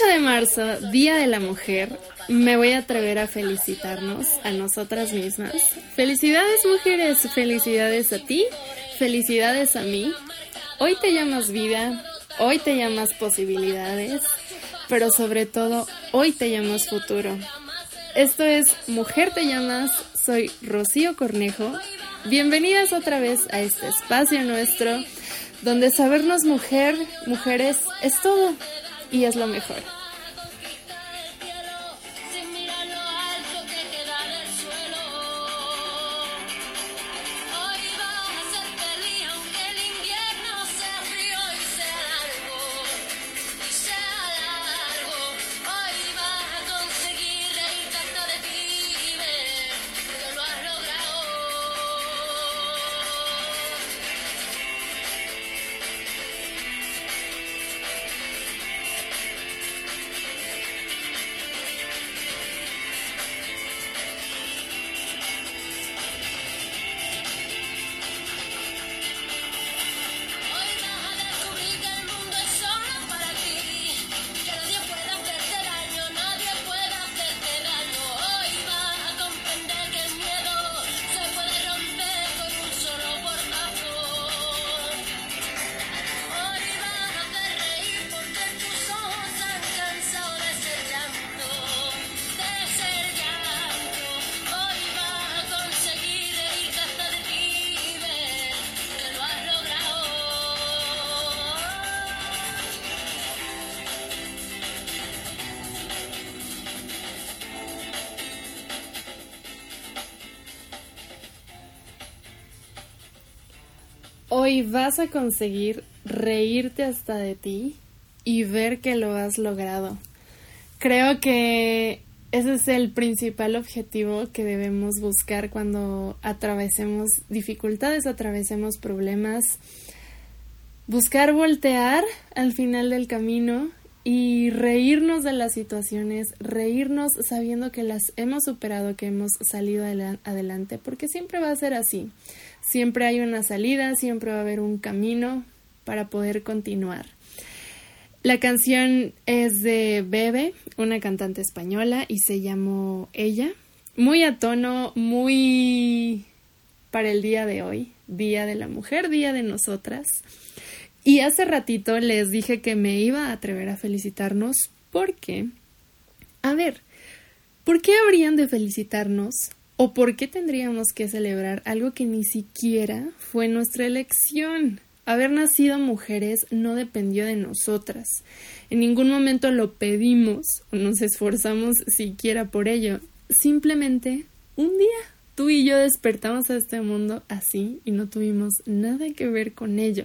8 de marzo, Día de la Mujer. Me voy a atrever a felicitarnos a nosotras mismas. Felicidades mujeres, felicidades a ti, felicidades a mí. Hoy te llamas vida, hoy te llamas posibilidades, pero sobre todo hoy te llamas futuro. Esto es Mujer te llamas, soy Rocío Cornejo. Bienvenidas otra vez a este espacio nuestro donde sabernos mujer, mujeres, es todo y es lo mejor. Hoy vas a conseguir reírte hasta de ti y ver que lo has logrado. Creo que ese es el principal objetivo que debemos buscar cuando atravesemos dificultades, atravesemos problemas. Buscar voltear al final del camino y reírnos de las situaciones, reírnos sabiendo que las hemos superado, que hemos salido adela- adelante, porque siempre va a ser así. Siempre hay una salida, siempre va a haber un camino para poder continuar. La canción es de Bebe, una cantante española, y se llamó Ella. Muy a tono, muy para el día de hoy, Día de la Mujer, Día de Nosotras. Y hace ratito les dije que me iba a atrever a felicitarnos porque, a ver, ¿por qué habrían de felicitarnos o por qué tendríamos que celebrar algo que ni siquiera fue nuestra elección? Haber nacido mujeres no dependió de nosotras. En ningún momento lo pedimos o nos esforzamos siquiera por ello. Simplemente un día tú y yo despertamos a este mundo así y no tuvimos nada que ver con ello.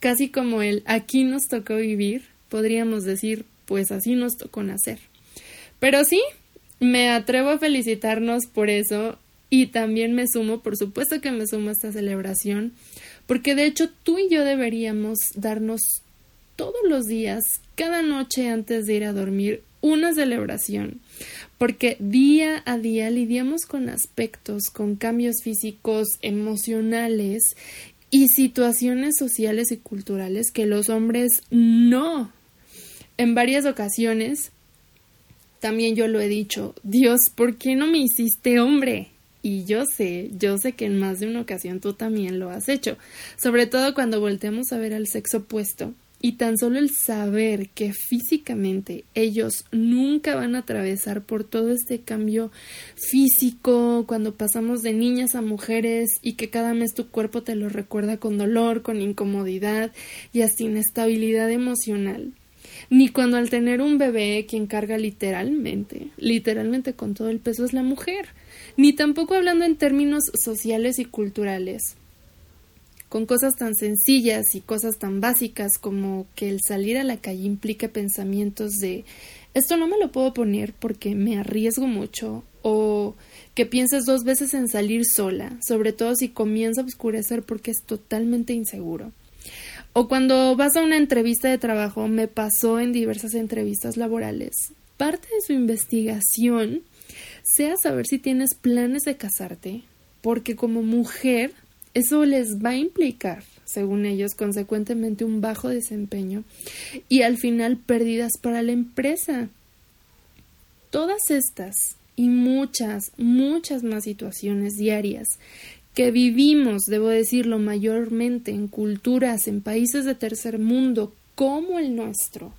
Casi como el aquí nos tocó vivir, podríamos decir, pues así nos tocó nacer. Pero sí, me atrevo a felicitarnos por eso y también me sumo, por supuesto que me sumo a esta celebración, porque de hecho tú y yo deberíamos darnos todos los días, cada noche antes de ir a dormir, una celebración, porque día a día lidiamos con aspectos, con cambios físicos, emocionales, y situaciones sociales y culturales que los hombres no. En varias ocasiones, también yo lo he dicho, Dios, ¿por qué no me hiciste hombre? Y yo sé, yo sé que en más de una ocasión tú también lo has hecho, sobre todo cuando volteamos a ver al sexo opuesto y tan solo el saber que físicamente ellos nunca van a atravesar por todo este cambio físico cuando pasamos de niñas a mujeres y que cada mes tu cuerpo te lo recuerda con dolor, con incomodidad y hasta inestabilidad emocional. Ni cuando al tener un bebé quien carga literalmente, literalmente con todo el peso es la mujer, ni tampoco hablando en términos sociales y culturales con cosas tan sencillas y cosas tan básicas como que el salir a la calle implique pensamientos de esto no me lo puedo poner porque me arriesgo mucho o que pienses dos veces en salir sola, sobre todo si comienza a oscurecer porque es totalmente inseguro. O cuando vas a una entrevista de trabajo, me pasó en diversas entrevistas laborales. Parte de su investigación sea saber si tienes planes de casarte, porque como mujer eso les va a implicar, según ellos, consecuentemente un bajo desempeño y al final pérdidas para la empresa. Todas estas y muchas, muchas más situaciones diarias que vivimos, debo decirlo, mayormente en culturas, en países de tercer mundo como el nuestro,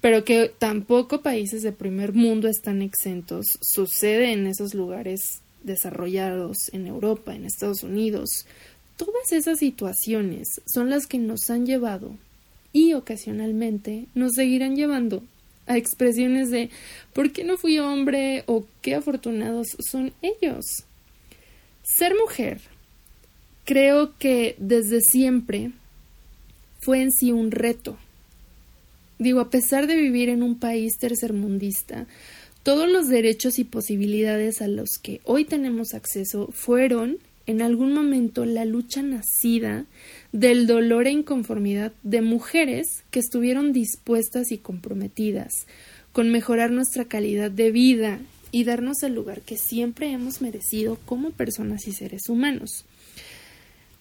pero que tampoco países de primer mundo están exentos, sucede en esos lugares desarrollados en Europa, en Estados Unidos. Todas esas situaciones son las que nos han llevado y ocasionalmente nos seguirán llevando a expresiones de ¿por qué no fui hombre? o qué afortunados son ellos. Ser mujer creo que desde siempre fue en sí un reto. Digo, a pesar de vivir en un país tercermundista, todos los derechos y posibilidades a los que hoy tenemos acceso fueron en algún momento la lucha nacida del dolor e inconformidad de mujeres que estuvieron dispuestas y comprometidas con mejorar nuestra calidad de vida y darnos el lugar que siempre hemos merecido como personas y seres humanos.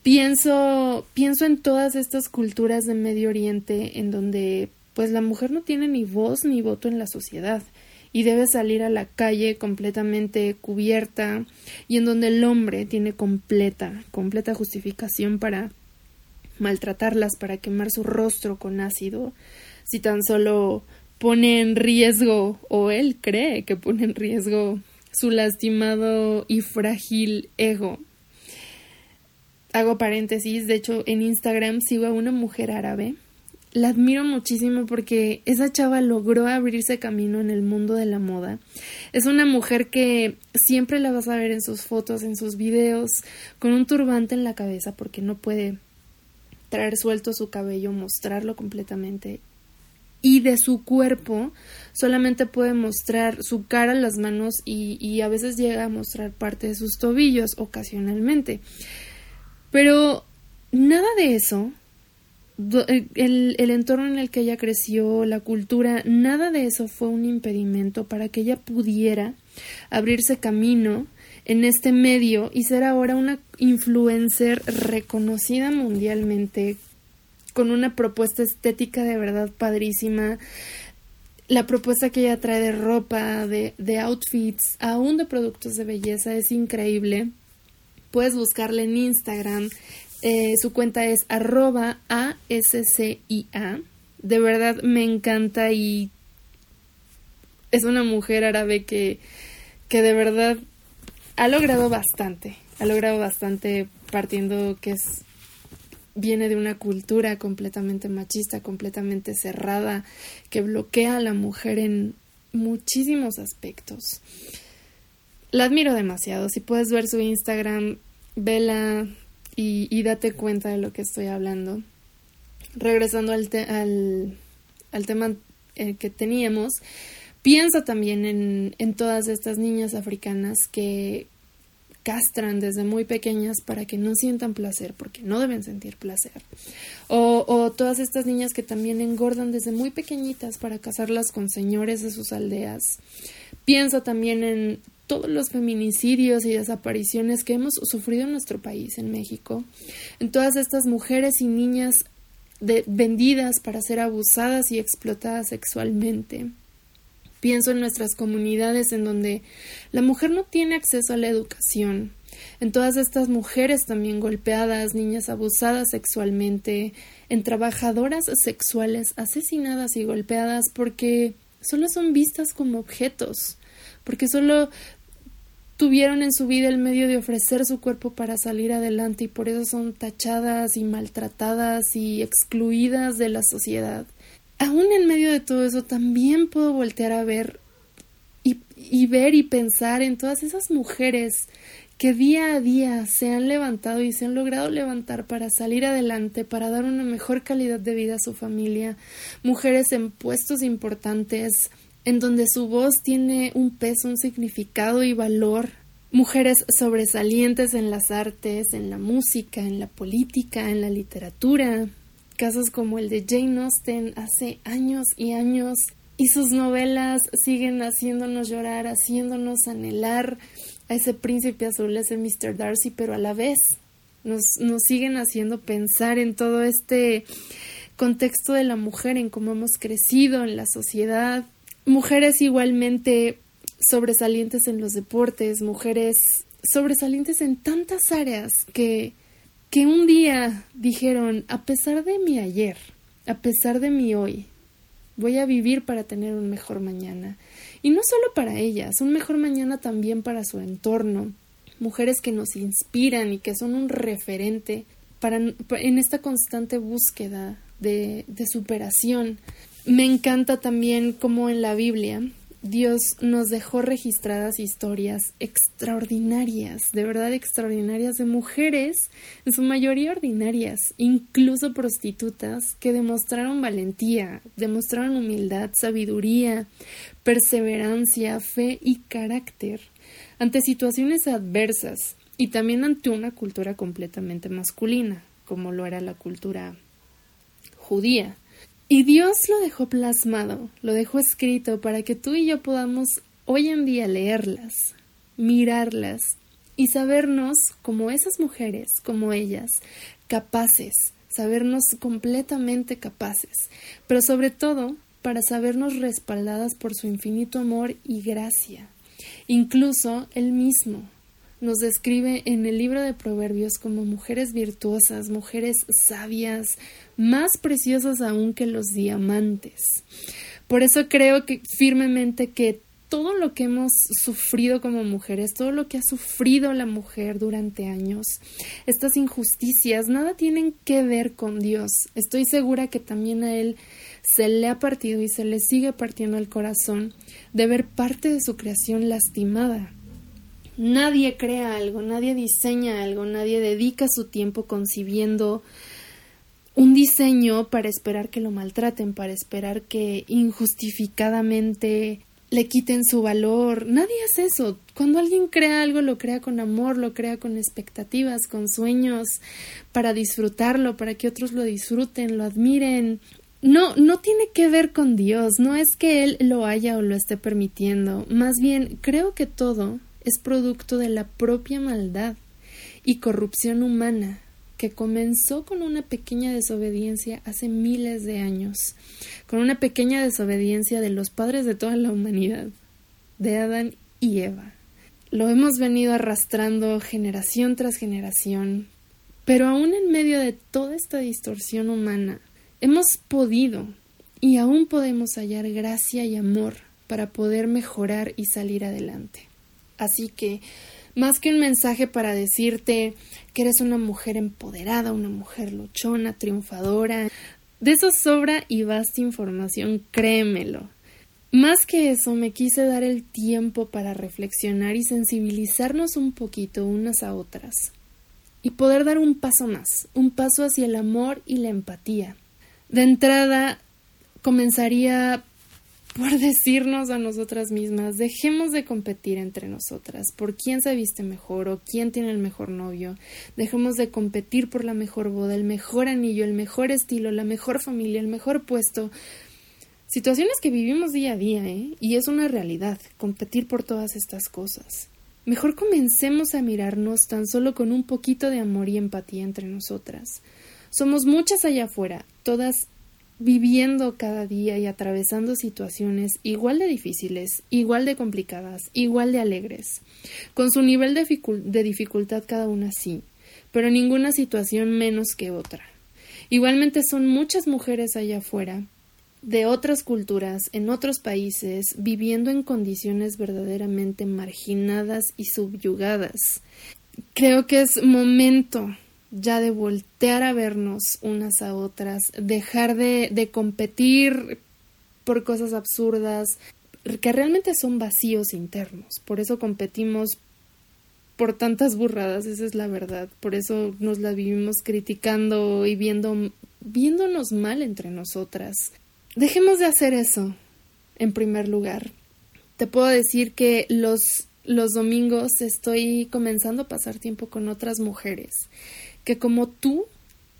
Pienso, pienso en todas estas culturas de Medio Oriente en donde pues la mujer no tiene ni voz ni voto en la sociedad y debe salir a la calle completamente cubierta y en donde el hombre tiene completa, completa justificación para maltratarlas, para quemar su rostro con ácido, si tan solo pone en riesgo o él cree que pone en riesgo su lastimado y frágil ego. Hago paréntesis, de hecho en Instagram sigo a una mujer árabe la admiro muchísimo porque esa chava logró abrirse camino en el mundo de la moda. Es una mujer que siempre la vas a ver en sus fotos, en sus videos, con un turbante en la cabeza porque no puede traer suelto su cabello, mostrarlo completamente. Y de su cuerpo solamente puede mostrar su cara, las manos y, y a veces llega a mostrar parte de sus tobillos ocasionalmente. Pero nada de eso eh, el, el, entorno en el que ella creció, la cultura, nada de eso fue un impedimento para que ella pudiera abrirse camino en este medio y ser ahora una influencer reconocida mundialmente con una propuesta estética de verdad padrísima. La propuesta que ella trae de ropa, de, de outfits, aún de productos de belleza es increíble. Puedes buscarla en Instagram eh, su cuenta es arroba ASCIA. De verdad me encanta y es una mujer árabe que, que de verdad ha logrado bastante. Ha logrado bastante partiendo que es viene de una cultura completamente machista, completamente cerrada, que bloquea a la mujer en muchísimos aspectos. La admiro demasiado. Si puedes ver su Instagram, vela, y, date cuenta de lo que estoy hablando. Regresando al, al, tema eh, que teníamos, piensa también en, en todas estas niñas africanas que castran desde muy pequeñas para que no sientan placer, porque no deben sentir placer. O, todas estas niñas que también engordan desde muy pequeñitas para casarlas con señores de sus aldeas. Piensa también en todos los feminicidios y desapariciones que hemos sufrido en nuestro país, en México, en todas estas mujeres y niñas vendidas para ser abusadas y explotadas sexualmente. Pienso en nuestras comunidades en donde la mujer no tiene acceso a la educación, en todas estas mujeres también golpeadas, niñas abusadas sexualmente, en trabajadoras sexuales asesinadas y golpeadas porque solo son vistas como objetos, porque solo tuvieron en su vida el medio de ofrecer su cuerpo para salir adelante y por eso son tachadas y maltratadas y excluidas de la sociedad. Aún en medio de todo eso también puedo voltear a ver y, y ver y pensar en todas esas mujeres que día a día se han levantado y se han logrado levantar para salir adelante, para dar una mejor calidad de vida a su familia, mujeres en puestos importantes, en donde su voz tiene un peso, un significado y valor, mujeres sobresalientes en las artes, en la música, en la política, en la literatura, casos como el de Jane Austen hace años y años, y sus novelas siguen haciéndonos llorar, haciéndonos anhelar a ese príncipe azul, ese Mr. Darcy, pero a la vez nos, nos siguen haciendo pensar en todo este contexto de la mujer, en cómo hemos crecido en la sociedad. Mujeres igualmente sobresalientes en los deportes, mujeres sobresalientes en tantas áreas que, que un día dijeron, a pesar de mi ayer, a pesar de mi hoy, voy a vivir para tener un mejor mañana. Y no solo para ellas, un mejor mañana también para su entorno. Mujeres que nos inspiran y que son un referente para, en esta constante búsqueda de, de superación. Me encanta también como en la Biblia Dios nos dejó registradas historias extraordinarias, de verdad extraordinarias, de mujeres, en su mayoría ordinarias, incluso prostitutas, que demostraron valentía, demostraron humildad, sabiduría, perseverancia, fe y carácter ante situaciones adversas y también ante una cultura completamente masculina, como lo era la cultura judía. Y Dios lo dejó plasmado, lo dejó escrito para que tú y yo podamos hoy en día leerlas, mirarlas y sabernos como esas mujeres, como ellas, capaces, sabernos completamente capaces, pero sobre todo para sabernos respaldadas por su infinito amor y gracia. Incluso Él mismo nos describe en el libro de Proverbios como mujeres virtuosas, mujeres sabias, más preciosas aún que los diamantes. Por eso creo que firmemente que todo lo que hemos sufrido como mujeres, todo lo que ha sufrido la mujer durante años, estas injusticias, nada tienen que ver con Dios. Estoy segura que también a Él se le ha partido y se le sigue partiendo el corazón de ver parte de su creación lastimada. Nadie crea algo, nadie diseña algo, nadie dedica su tiempo concibiendo un diseño para esperar que lo maltraten, para esperar que injustificadamente le quiten su valor. Nadie hace eso. Cuando alguien crea algo, lo crea con amor, lo crea con expectativas, con sueños, para disfrutarlo, para que otros lo disfruten, lo admiren. No, no tiene que ver con Dios, no es que Él lo haya o lo esté permitiendo. Más bien, creo que todo es producto de la propia maldad y corrupción humana que comenzó con una pequeña desobediencia hace miles de años, con una pequeña desobediencia de los padres de toda la humanidad, de Adán y Eva. Lo hemos venido arrastrando generación tras generación, pero aún en medio de toda esta distorsión humana, hemos podido y aún podemos hallar gracia y amor para poder mejorar y salir adelante. Así que, más que un mensaje para decirte que eres una mujer empoderada, una mujer luchona, triunfadora, de eso sobra y basta información, créemelo. Más que eso, me quise dar el tiempo para reflexionar y sensibilizarnos un poquito unas a otras. Y poder dar un paso más, un paso hacia el amor y la empatía. De entrada, comenzaría por decirnos a nosotras mismas, dejemos de competir entre nosotras por quién se viste mejor o quién tiene el mejor novio, dejemos de competir por la mejor boda, el mejor anillo, el mejor estilo, la mejor familia, el mejor puesto, Situaciones que vivimos día a día, ¿eh? Y es una realidad, competir por todas estas cosas. Mejor comencemos a mirarnos tan solo con un poquito de amor y empatía entre nosotras. Somos muchas allá afuera, todas viviendo cada día y atravesando situaciones igual de difíciles, igual de complicadas, igual de alegres, con su nivel de, dificultad cada una sí, pero ninguna situación menos que otra. Igualmente son muchas mujeres allá afuera, de otras culturas, en otros países, viviendo en condiciones verdaderamente marginadas y subyugadas. Creo que es momento ya de voltear a vernos unas a otras, dejar de, de competir por cosas absurdas, que realmente son vacíos internos. Por eso competimos por tantas burradas, esa es la verdad. Por eso nos la vivimos criticando y viendo, viéndonos mal entre nosotras. Dejemos de hacer eso, en primer lugar. Te puedo decir que los, los domingos estoy comenzando a pasar tiempo con otras mujeres que como tú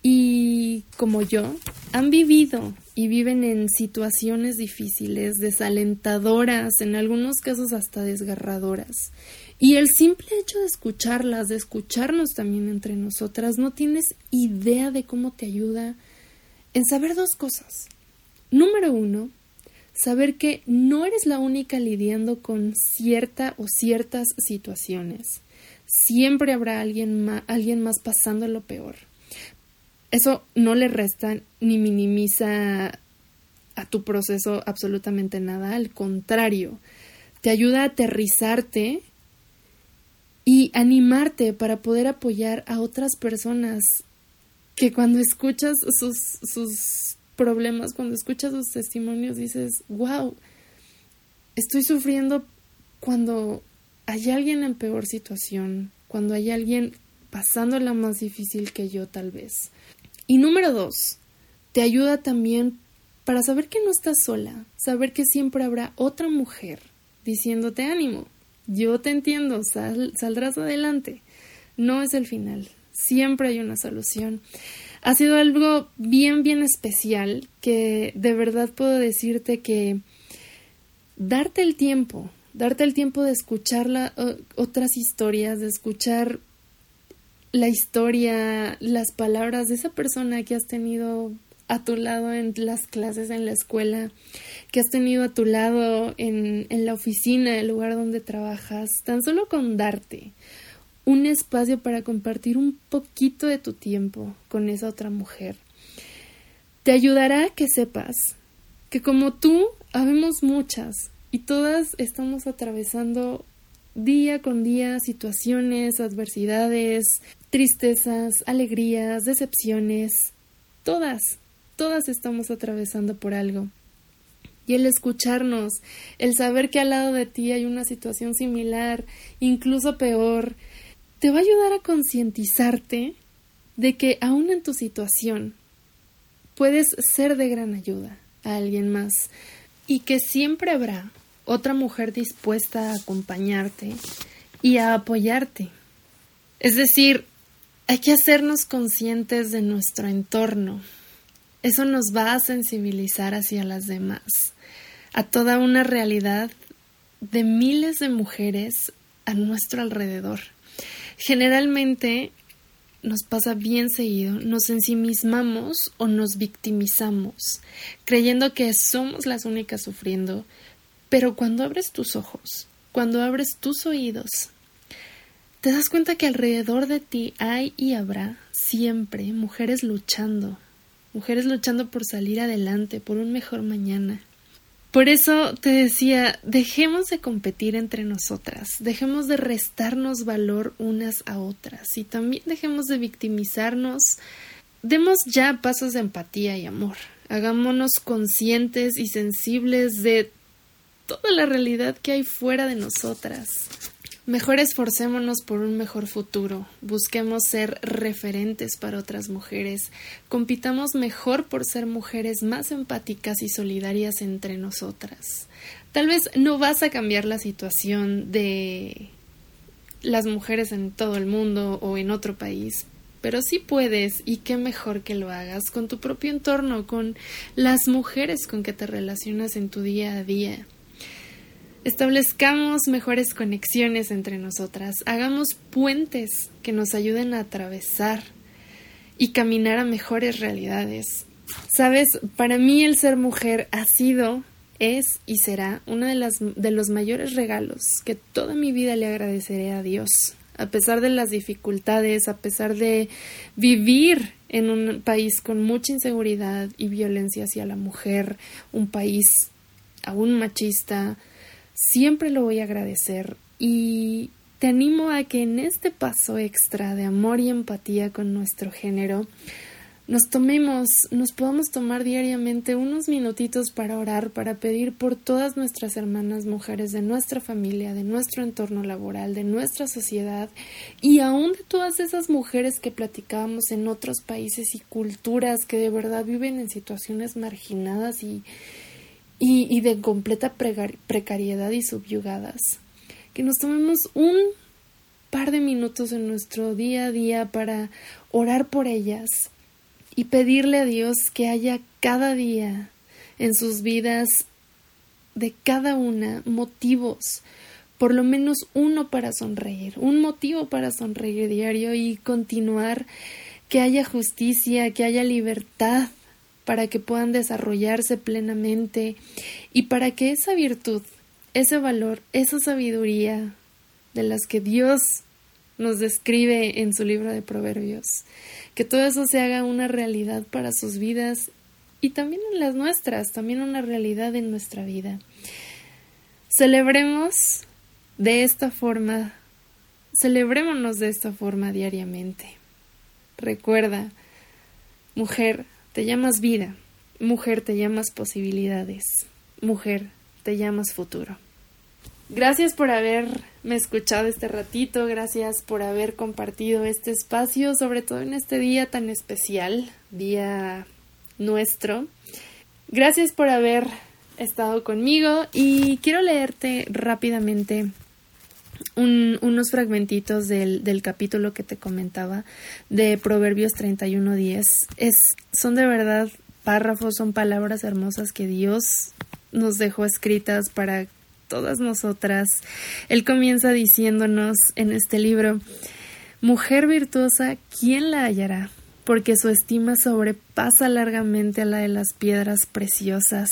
y como yo han vivido y viven en situaciones difíciles, desalentadoras, en algunos casos hasta desgarradoras. Y el simple hecho de escucharlas, de escucharnos también entre nosotras, no tienes idea de cómo te ayuda en saber dos cosas. Número uno, saber que no eres la única lidiando con cierta o ciertas situaciones. Siempre habrá alguien más, alguien más pasando lo peor. Eso no le resta ni minimiza a tu proceso absolutamente nada, al contrario, te ayuda a aterrizarte y animarte para poder apoyar a otras personas que cuando escuchas sus, sus problemas, cuando escuchas sus testimonios, dices, wow, estoy sufriendo cuando hay alguien en peor situación, cuando hay alguien pasando la más difícil que yo tal vez. Y número dos, te ayuda también para saber que no estás sola, saber que siempre habrá otra mujer diciéndote ánimo, yo te entiendo, saldrás adelante. No es el final, siempre hay una solución. Ha sido algo bien, bien especial que de verdad puedo decirte que darte el tiempo darte el tiempo de escuchar la, otras historias, de escuchar la historia, las palabras de esa persona que has tenido a tu lado en las clases en la escuela, que has tenido a tu lado en, en la oficina, el lugar donde trabajas, tan solo con darte un espacio para compartir un poquito de tu tiempo con esa otra mujer. Te ayudará a que sepas que como tú, habemos muchas, y todas estamos atravesando día con día situaciones, adversidades, tristezas, alegrías, decepciones, todas, todas estamos atravesando por algo. Y el escucharnos, el saber que al lado de ti hay una situación similar, incluso peor, te va a ayudar a concientizarte de que aún en tu situación puedes ser de gran ayuda a alguien más y que siempre habrá otra mujer dispuesta a acompañarte y a apoyarte. Es decir, hay que hacernos conscientes de nuestro entorno. Eso nos va a sensibilizar hacia las demás, a toda una realidad de miles de mujeres a nuestro alrededor. Generalmente nos pasa bien seguido, nos ensimismamos o nos victimizamos, creyendo que somos las únicas sufriendo, pero cuando abres tus ojos, cuando abres tus oídos, te das cuenta que alrededor de ti hay y habrá siempre mujeres luchando, mujeres luchando por salir adelante, por un mejor mañana. Por eso te decía, dejemos de competir entre nosotras, dejemos de restarnos valor unas a otras y también dejemos de victimizarnos. Demos ya pasos de empatía y amor. Hagámonos conscientes y sensibles de toda la realidad que hay fuera de nosotras. Mejor esforcémonos por un mejor futuro, busquemos ser referentes para otras mujeres, compitamos mejor por ser mujeres más empáticas y solidarias entre nosotras. Tal vez no vas a cambiar la situación de las mujeres en todo el mundo o en otro país, pero sí puedes y qué mejor que lo hagas con tu propio entorno, con las mujeres con que te relacionas en tu día a día. Establezcamos mejores conexiones entre nosotras, hagamos puentes que nos ayuden a atravesar y caminar a mejores realidades. Sabes, para mí el ser mujer ha sido, es y será uno de, las, de los mayores regalos que toda mi vida le agradeceré a Dios. A pesar de las dificultades, a pesar de vivir en un país con mucha inseguridad y violencia hacia la mujer, un país aún machista, siempre lo voy a agradecer y te animo a que en este paso extra de amor y empatía con nuestro género nos tomemos, nos podamos tomar diariamente unos minutitos para orar, para pedir por todas nuestras hermanas mujeres de nuestra familia, de nuestro entorno laboral, de nuestra sociedad y aún de todas esas mujeres que platicábamos en otros países y culturas que de verdad viven en situaciones marginadas y, y, de completa precariedad y subyugadas. Que nos tomemos un par de minutos en nuestro día a día para orar por ellas y pedirle a Dios que haya cada día en sus vidas de cada una motivos, por lo menos uno para sonreír, un motivo para sonreír diario y continuar, que haya justicia, que haya libertad para que puedan desarrollarse plenamente y para que esa virtud, ese valor, esa sabiduría de las que Dios nos describe en su libro de Proverbios, que todo eso se haga una realidad para sus vidas y también en las nuestras, también una realidad en nuestra vida. Celebremos de esta forma, celebrémonos de esta forma diariamente. Recuerda, mujer, te llamas vida, mujer, te llamas posibilidades, mujer, te llamas futuro. Gracias por haberme escuchado este ratito, gracias por haber compartido este espacio, sobre todo en este día tan especial, día nuestro. Gracias por haber estado conmigo y quiero leerte rápidamente unos fragmentitos del, del, capítulo que te comentaba de Proverbios 31.10. Es, son de verdad párrafos, son palabras hermosas que Dios nos dejó escritas para todas nosotras. Él comienza diciéndonos en este libro, Mujer virtuosa, ¿quién la hallará? Porque su estima sobrepasa largamente a la de las piedras preciosas.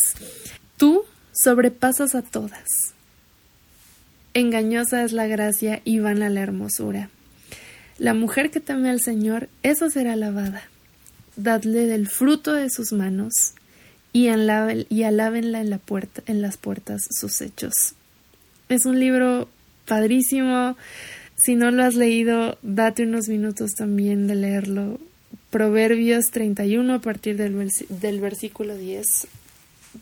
Tú sobrepasas a todas. Engañosa es la gracia y vana la hermosura. La mujer que teme al Señor, eso será alabada. Dadle del fruto de sus manos y, y alábenla en, las puertas sus hechos. Es un libro padrísimo. Si no lo has leído, date unos minutos también de leerlo. Proverbios 31 a partir del, del versículo 10.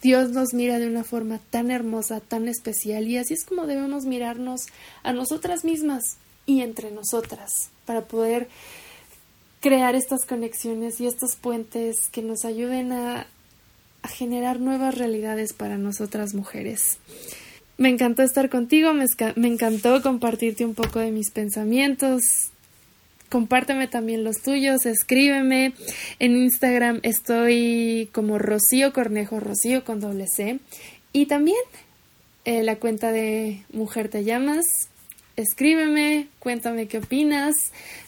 Dios nos mira de una forma tan hermosa, tan especial, y así es como debemos mirarnos a nosotras mismas y entre nosotras para poder crear estas conexiones y estos puentes que nos ayuden a generar nuevas realidades para nosotras mujeres. Me encantó estar contigo, me, encantó compartirte un poco de mis pensamientos. Compárteme también los tuyos, escríbeme. En Instagram estoy como Rocío Cornejo, Rocío con doble C. Y también eh, la cuenta de Mujer Te Llamas. Escríbeme, cuéntame qué opinas.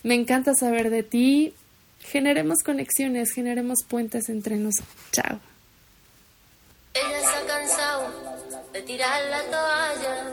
Me encanta saber de ti. Generemos conexiones, generemos puentes entre nosotros. Chao. Ella ha cansado de tirar la toalla,